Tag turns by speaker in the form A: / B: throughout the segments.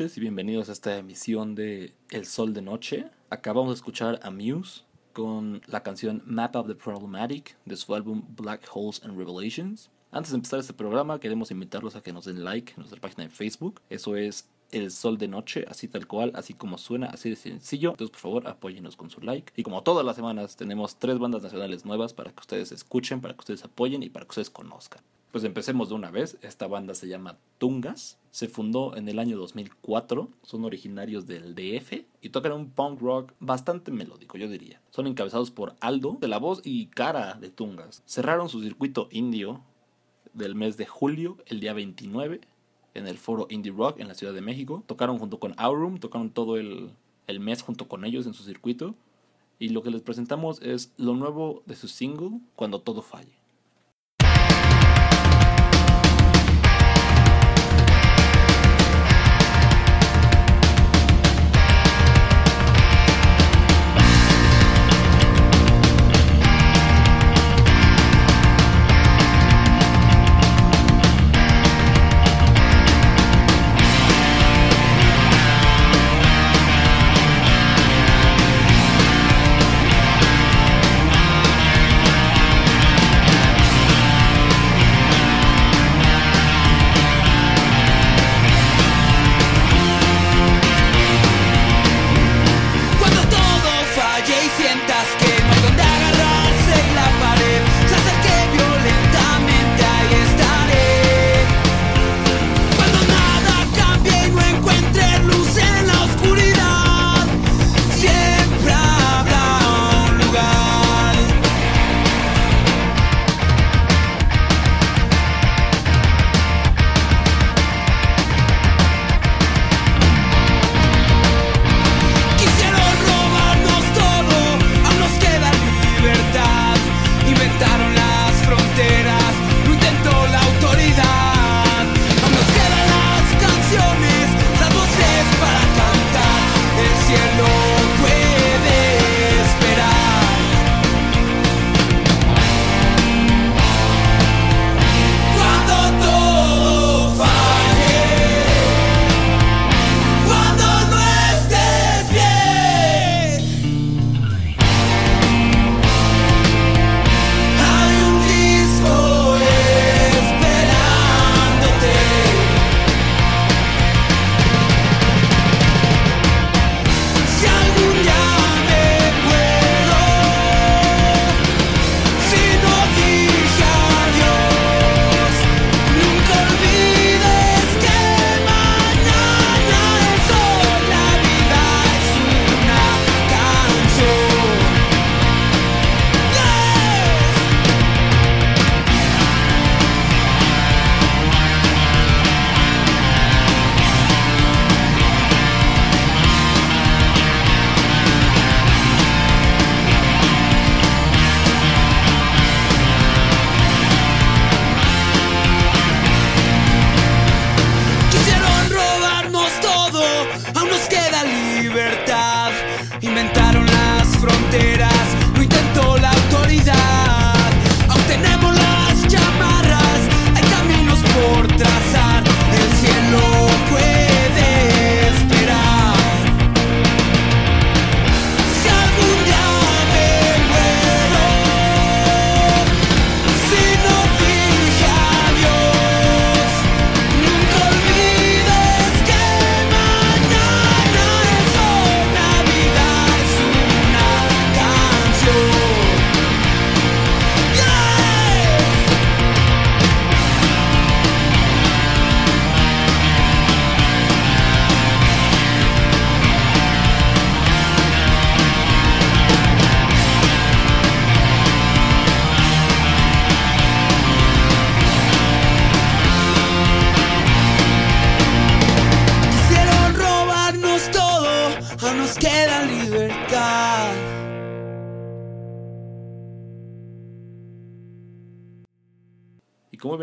A: y bienvenidos a esta emisión de El Sol de Noche. Acabamos de escuchar a Muse con la canción Map of the Problematic de su álbum Black Holes and Revelations. Antes de empezar este programa queremos invitarlos a que nos den like en nuestra página de Facebook. Eso es El Sol de Noche, así tal cual, así como suena, así de sencillo. Entonces por favor apóyennos con su like. Y como todas las semanas tenemos tres bandas nacionales nuevas para que ustedes escuchen, para que ustedes apoyen y para que ustedes conozcan. Pues empecemos de una vez. Esta banda se llama Tungas. Se fundó en el año 2004. Son originarios del DF y tocan un punk rock bastante melódico, yo diría. Son encabezados por Aldo, de la voz y cara de Tungas. Cerraron su circuito indio del mes de julio, el día 29. en el foro Indie Rock en la Ciudad de México. Tocaron junto con Aurum, tocaron todo el, el mes junto con ellos en su circuito. Y lo que les presentamos es lo nuevo de su single, Cuando todo falle.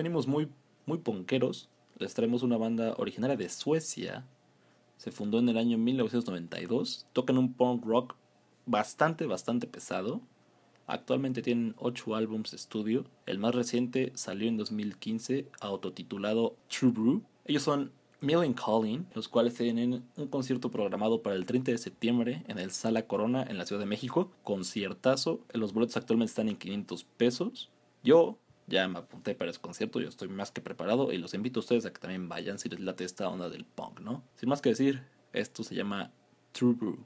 A: Venimos muy, muy ponqueros, les traemos una banda originaria de Suecia. Se fundó en el año 1992. Tocan un punk rock bastante, bastante pesado. Actualmente tienen 8 álbumes de estudio. El más reciente salió en 2015, autotitulado True Brew. Ellos son Millen Calling, los cuales tienen un concierto programado para el 30 de septiembre en el Sala Corona en la Ciudad de México. Conciertazo. Los boletos actualmente están en 500 pesos. Yo ya me apunté para ese concierto, yo estoy más que preparado y los invito a ustedes a que también vayan si les late esta onda del punk, ¿no? Sin más que decir, esto se llama True Brew.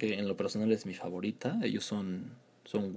B: Que en lo personal es mi favorita. Ellos son, son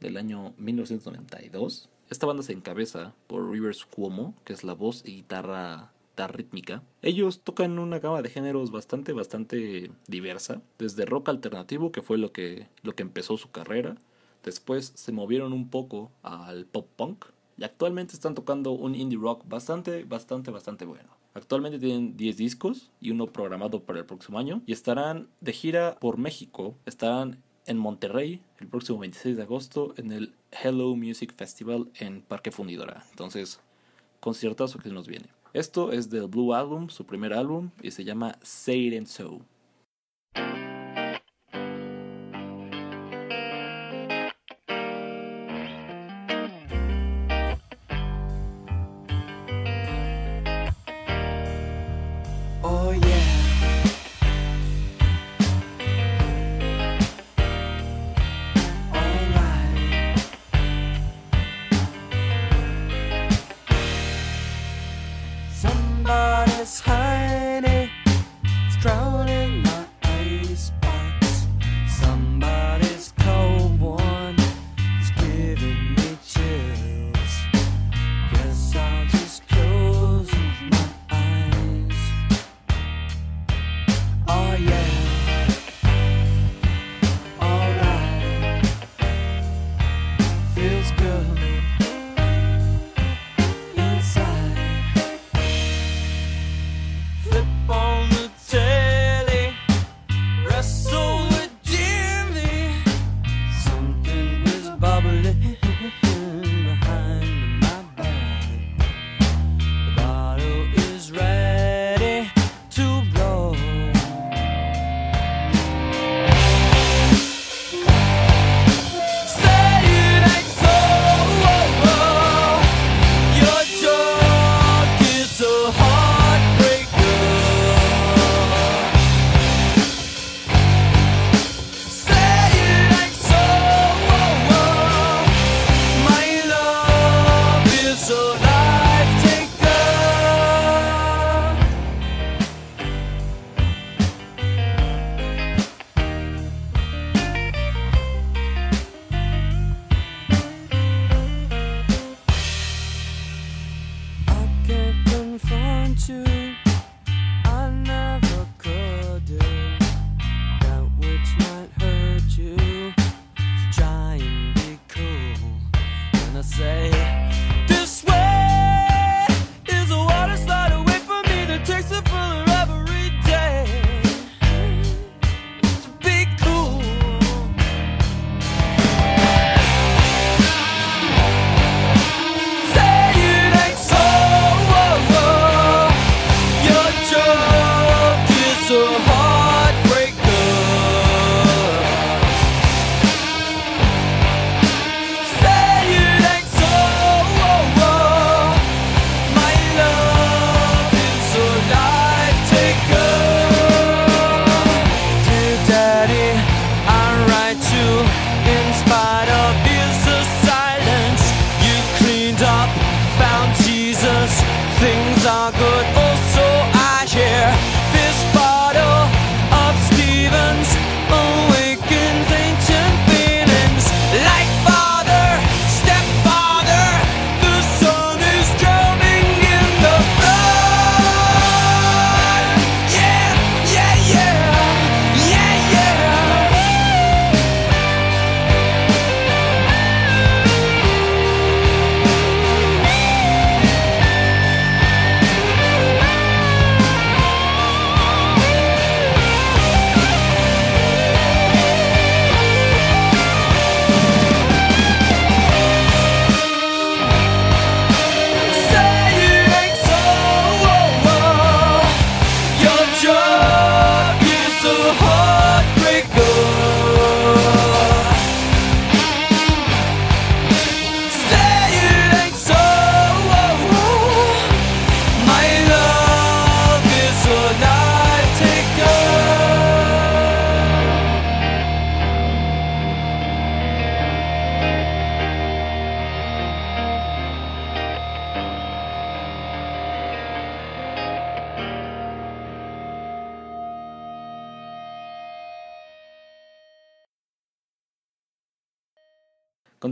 B: del año 1992. Esta banda se encabeza por Rivers Cuomo, que es la voz y guitarra rítmica. Ellos tocan una gama de géneros bastante, bastante diversa, desde rock alternativo, que fue lo que, lo que empezó su carrera, después se movieron un poco al pop punk, y actualmente están tocando un indie rock bastante, bastante, bastante bueno. Actualmente tienen 10 discos y uno programado para el próximo año, y estarán de gira por México, estarán en Monterrey el próximo 26 de agosto en el Hello Music Festival en Parque Fundidora. Entonces, conciertazo que nos viene. Esto es del Blue Album, su primer álbum, y se llama Say It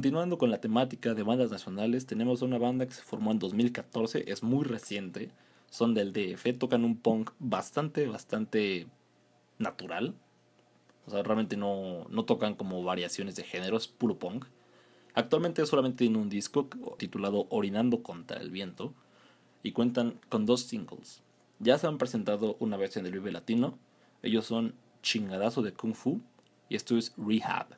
C: Continuando con la temática de bandas nacionales, tenemos una banda que se formó en 2014, es muy reciente, son del DF, tocan un punk bastante, bastante natural. O sea, realmente no, no tocan como variaciones de género, es puro punk. Actualmente solamente tienen un disco titulado Orinando contra el viento y cuentan con dos singles. Ya se han presentado una versión del Vive Latino, ellos son Chingadazo de Kung Fu y esto es Rehab.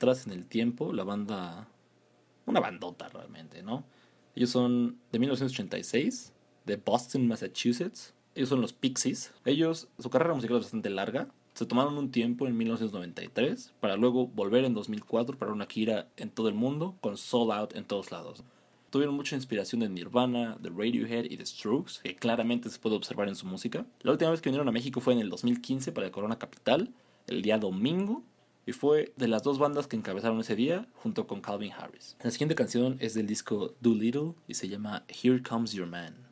C: Atrás en el tiempo, la banda, una bandota realmente, ¿no? Ellos son de 1986, de Boston, Massachusetts. Ellos son los Pixies. Ellos, su carrera musical es bastante larga. Se tomaron un tiempo en 1993 para luego volver en 2004 para una gira en todo el mundo con Soul Out en todos lados. Tuvieron mucha inspiración de Nirvana, de Radiohead y de Strokes, que claramente se puede observar en su música. La última vez que vinieron a México fue en el 2015 para el Corona Capital, el día domingo
A: y fue de las dos bandas que encabezaron ese día junto con Calvin Harris. La siguiente canción es del disco Do Little y se llama Here Comes Your Man.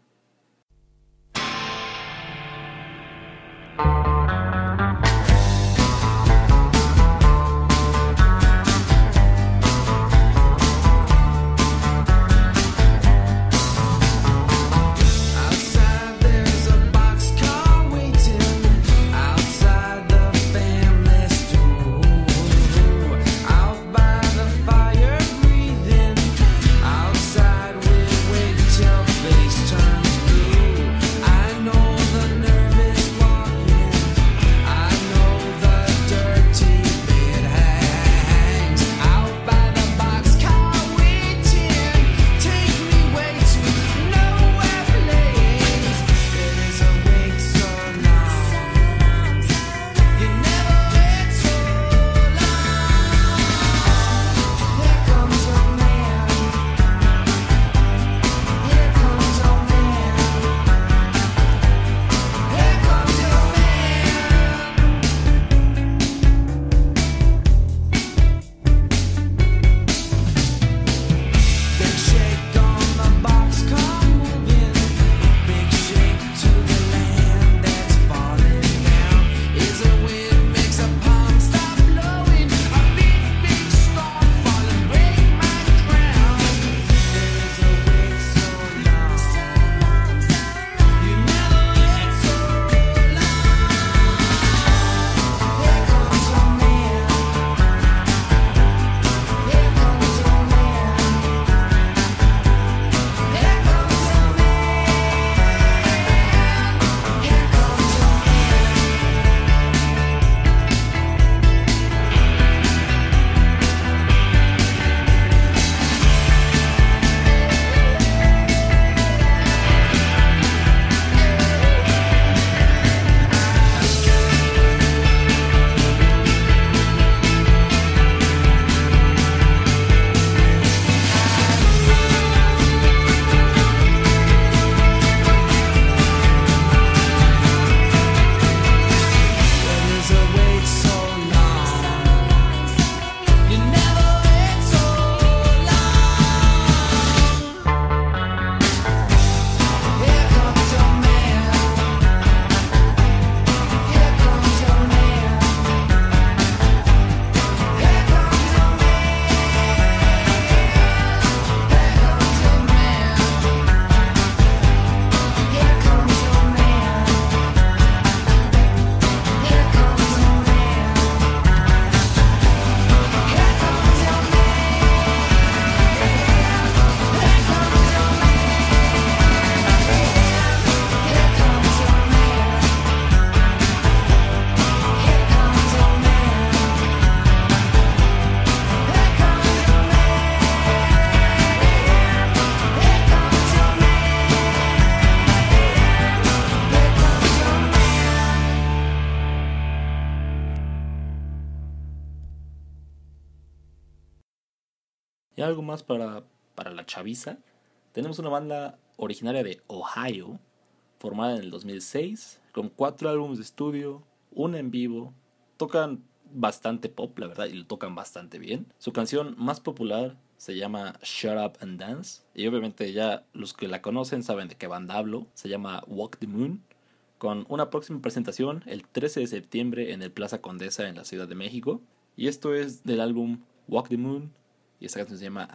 A: Y algo más para, para la chaviza. Tenemos una banda originaria de Ohio, formada en el 2006, con cuatro álbumes de estudio, una en vivo. Tocan bastante pop, la verdad, y lo tocan bastante bien. Su canción más popular se llama Shut Up and Dance. Y obviamente ya los que la conocen saben de qué banda hablo. Se llama Walk the Moon. Con una próxima presentación el 13 de septiembre en el Plaza Condesa en la Ciudad de México. Y esto es del álbum Walk the Moon y esta canción se llama.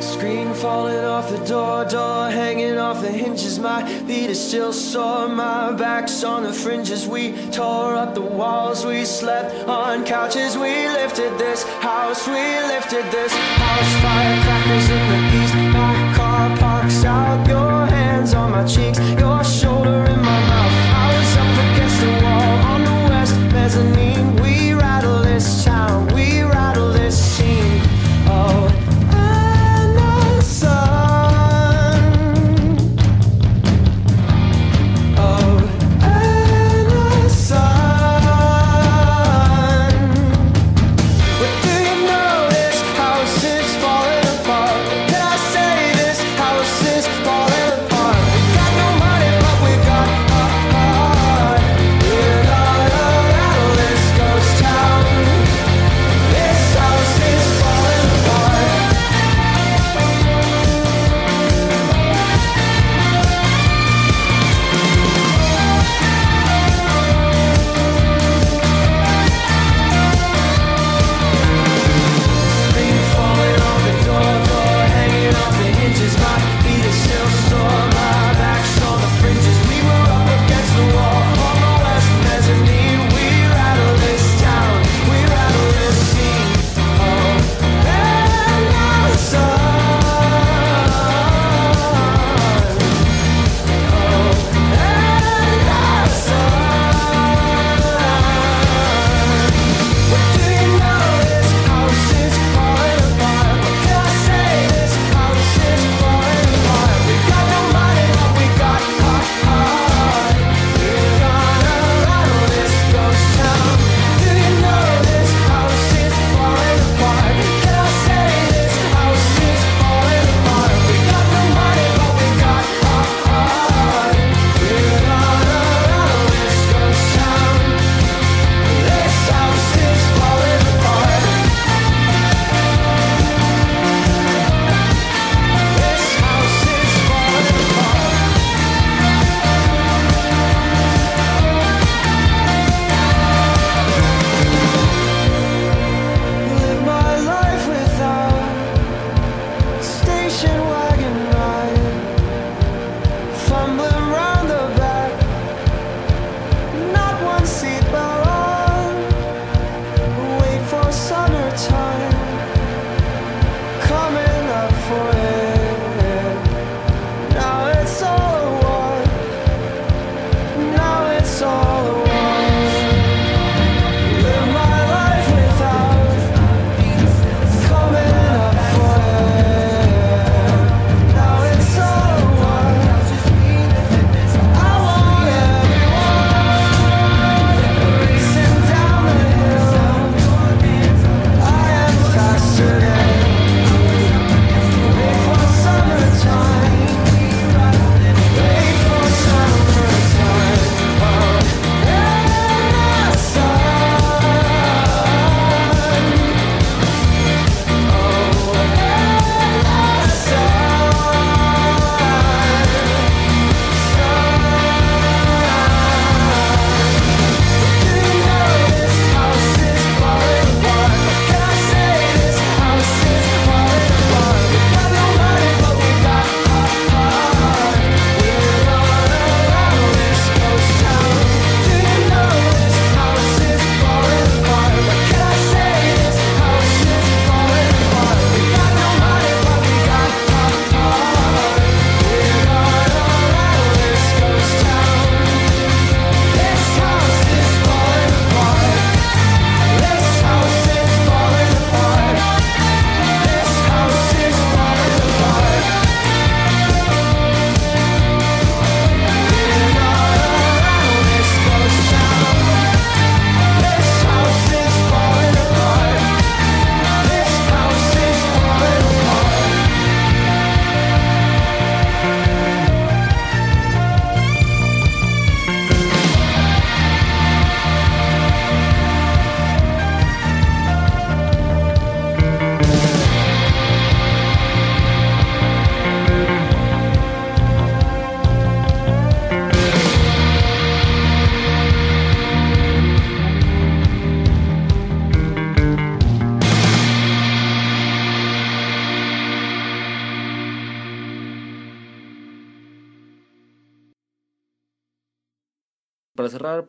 B: Screen falling off the door, door hanging off the hinges. My feet are still sore, my back's on the fringes. We tore up the walls, we slept on couches. We lifted this house, we lifted this house. Firecrackers in the cheeks, your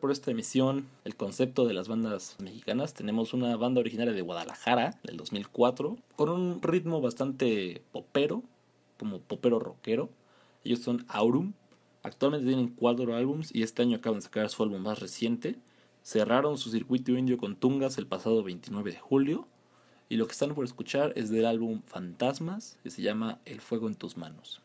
B: Por esta emisión el concepto de las bandas mexicanas, tenemos una banda originaria de Guadalajara del 2004 con un ritmo bastante popero, como popero rockero. Ellos son Aurum. Actualmente tienen cuatro álbums y este año acaban de sacar su álbum más reciente. Cerraron su circuito indio con Tungas el pasado 29 de julio. Y lo que están por escuchar es del álbum Fantasmas, que se llama El fuego en tus manos.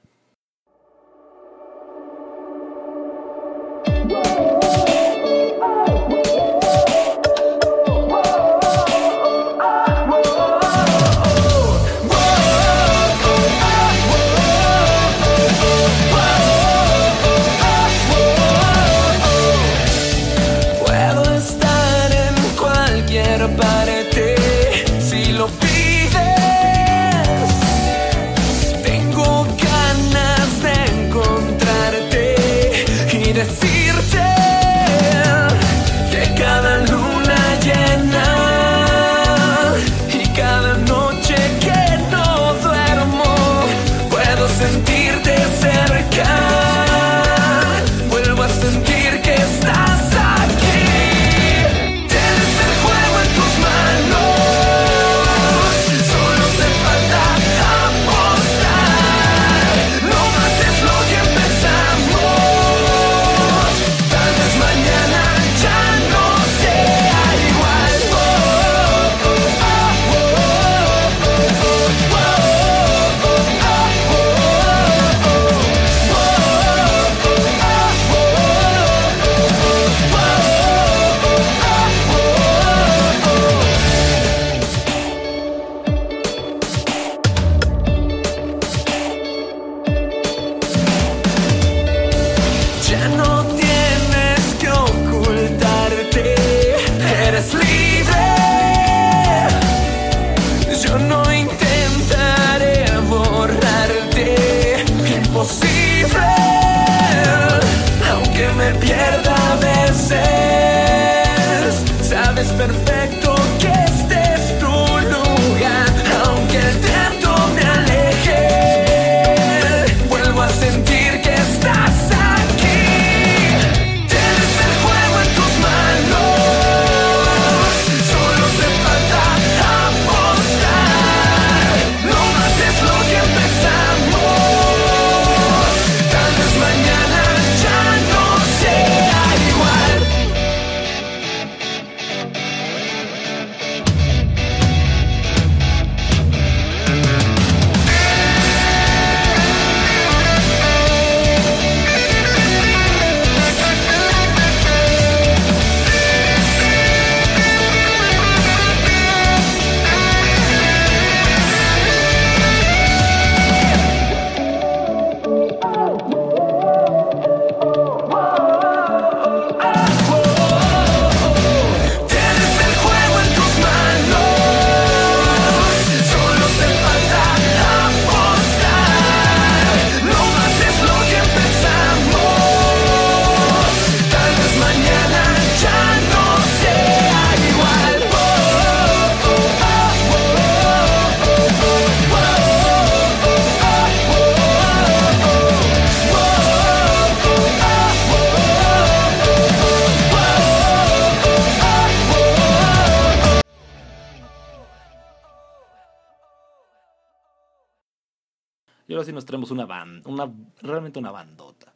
B: Realmente una bandota.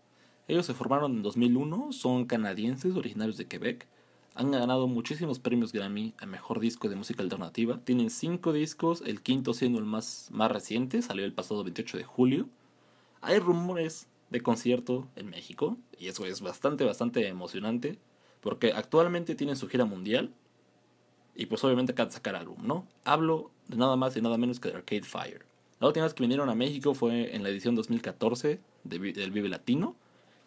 B: Ellos se formaron en 2001, son canadienses originarios de Quebec. Han ganado muchísimos premios Grammy a Mejor Disco de Música Alternativa. Tienen cinco discos, el quinto siendo el más, más reciente, salió el pasado 28 de julio. Hay rumores de concierto en México, y eso es bastante, bastante emocionante, porque actualmente tienen su gira mundial, y pues obviamente acaban de sacar álbum, ¿no? Hablo de nada más y nada menos que de Arcade Fire. La última vez que vinieron a México fue en la edición 2014 del Vive Latino.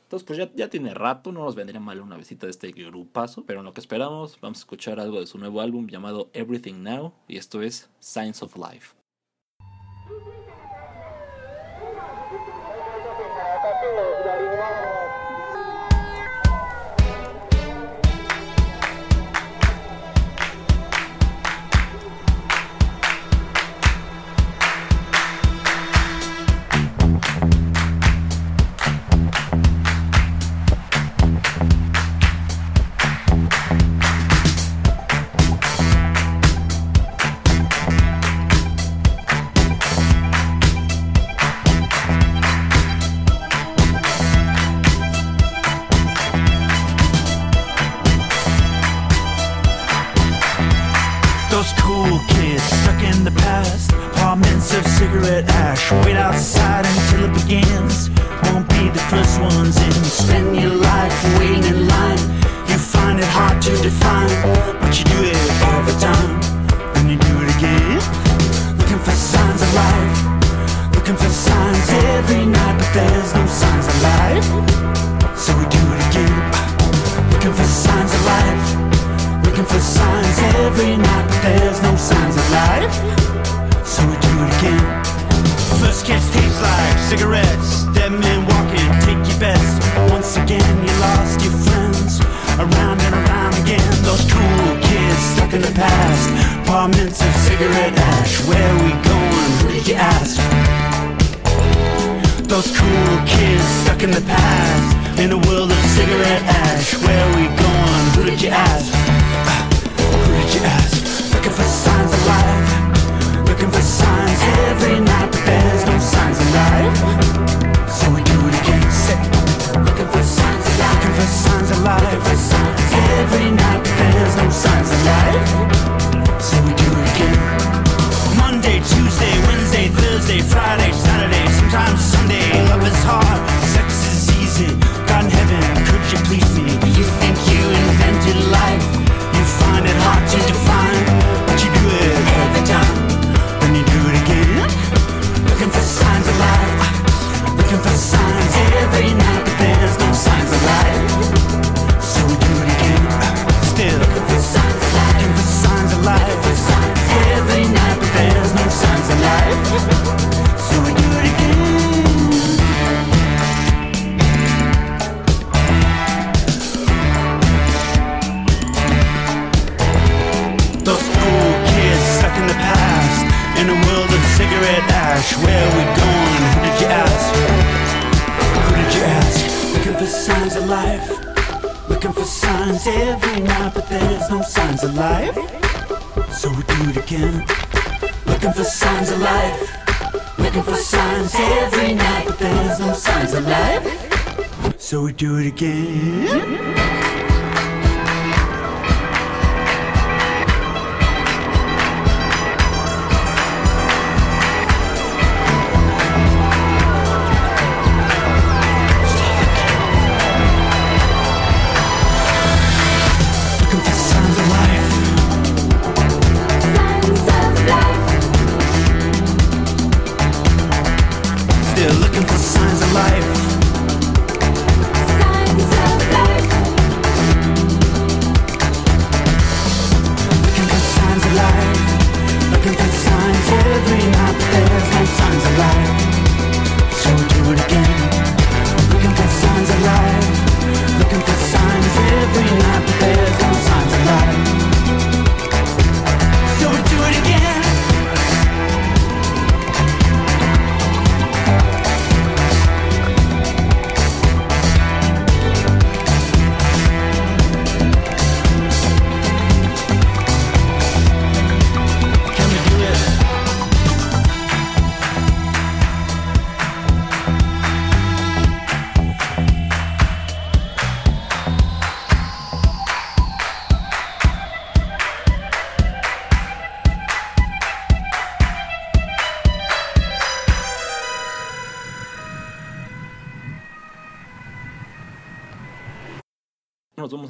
B: Entonces, pues ya, ya tiene rato, no nos vendría mal una visita de este grupazo, pero en lo que esperamos, vamos a escuchar algo de su nuevo álbum llamado Everything Now, y esto es Signs of Life.
D: Cigarettes. Dead men walking, take your best. Once again, you lost your friends. Around and around again, those cool kids stuck in the past. Apartments of cigarette ash. Where we going? Who did you ask? Those cool kids stuck in the past. In a world of cigarette ash. Where we going? Who did you ask? Who did you ask? Looking for signs of life. Looking for signs every night, but there's no signs of life. So we do it again. Say, looking for signs of. Looking for signs of life. Every night, but there's no signs of life. Ash Where we going? Who did you ask? Who did you ask? Looking for signs of life Looking for signs every night But there's no signs of life So we do it again Looking for signs of life Looking for signs every night But there's no signs of life So we do it again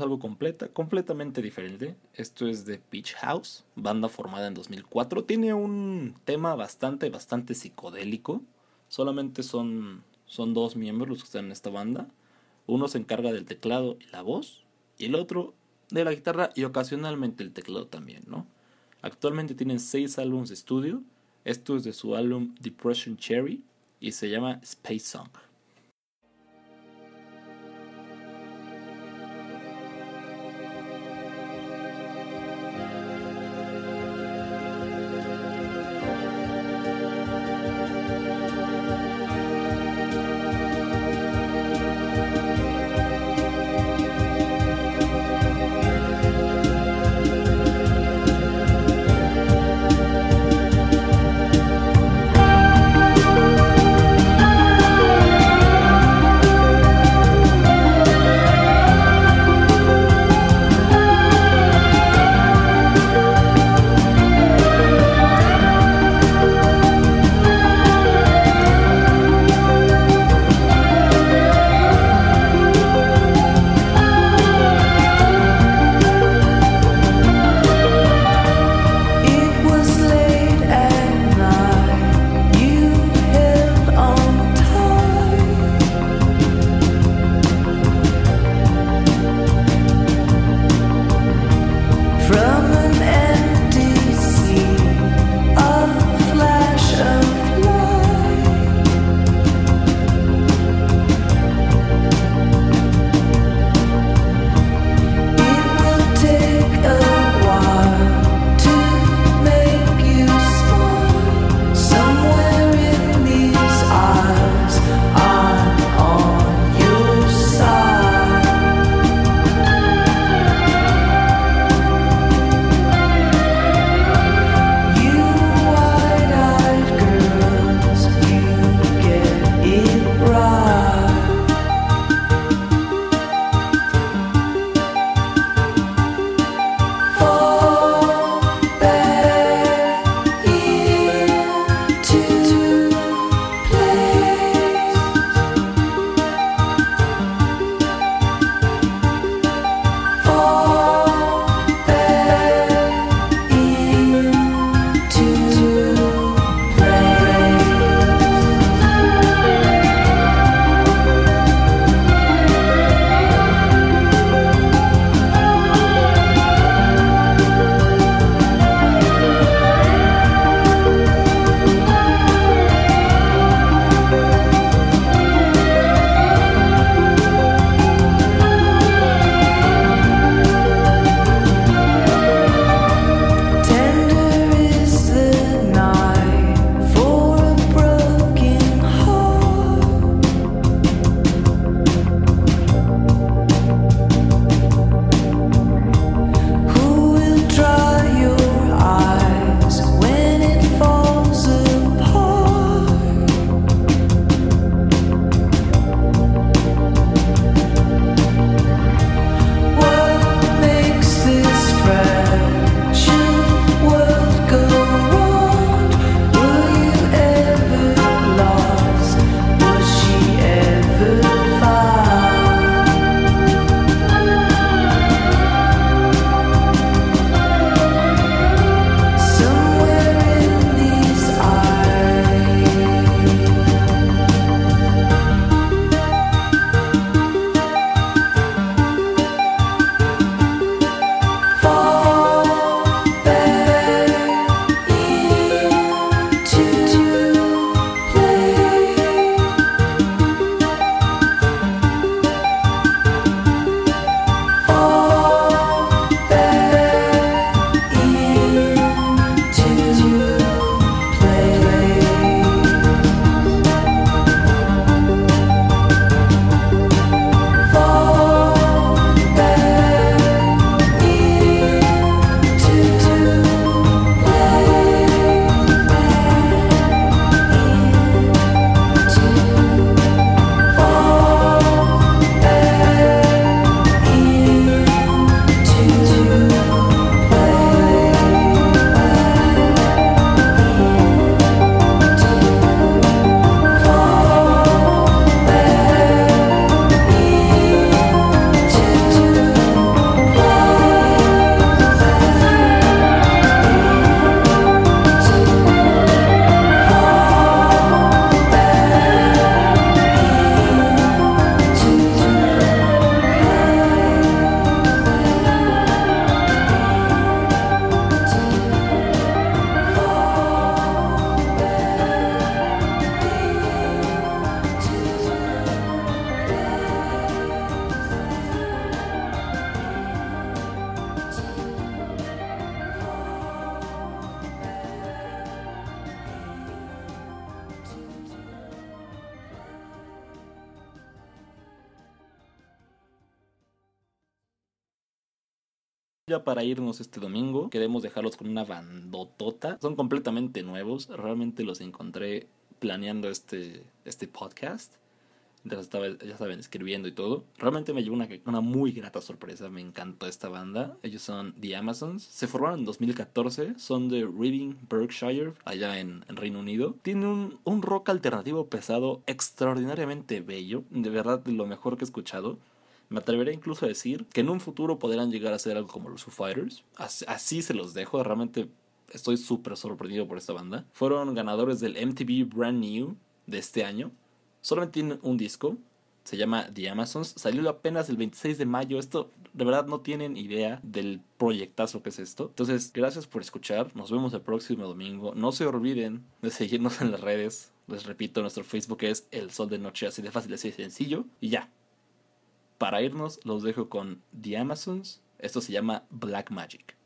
A: Algo completa, completamente diferente. Esto es de Beach House, banda formada en 2004. Tiene un tema bastante, bastante psicodélico. Solamente son, son dos miembros los que están en esta banda. Uno se encarga del teclado y la voz, y el otro de la guitarra y ocasionalmente el teclado también, ¿no? Actualmente tienen seis álbumes de estudio. Esto es de su álbum Depression Cherry y se llama Space Song. Para irnos este domingo, queremos dejarlos con una bandotota. Son completamente nuevos. Realmente los encontré planeando este, este podcast. Mientras estaba, ya saben, escribiendo y todo. Realmente me llevó una, una muy grata sorpresa. Me encantó esta banda. Ellos son The Amazons. Se formaron en 2014. Son de Reading, Berkshire, allá en, en Reino Unido. Tienen un, un rock alternativo pesado extraordinariamente bello. De verdad, lo mejor que he escuchado. Me atreveré incluso a decir que en un futuro podrán llegar a ser algo como los Foo Fighters. Así, así se los dejo. Realmente estoy súper sorprendido por esta banda. Fueron ganadores del MTV Brand New de este año. Solamente tienen un disco. Se llama The Amazons. Salió apenas el 26 de mayo. Esto de verdad no tienen idea del proyectazo que es esto. Entonces, gracias por escuchar. Nos vemos el próximo domingo. No se olviden de seguirnos en las redes. Les repito, nuestro Facebook es El Sol de Noche. Así de fácil, así de sencillo. Y ya. Para irnos, los dejo con The Amazons. Esto se llama Black Magic.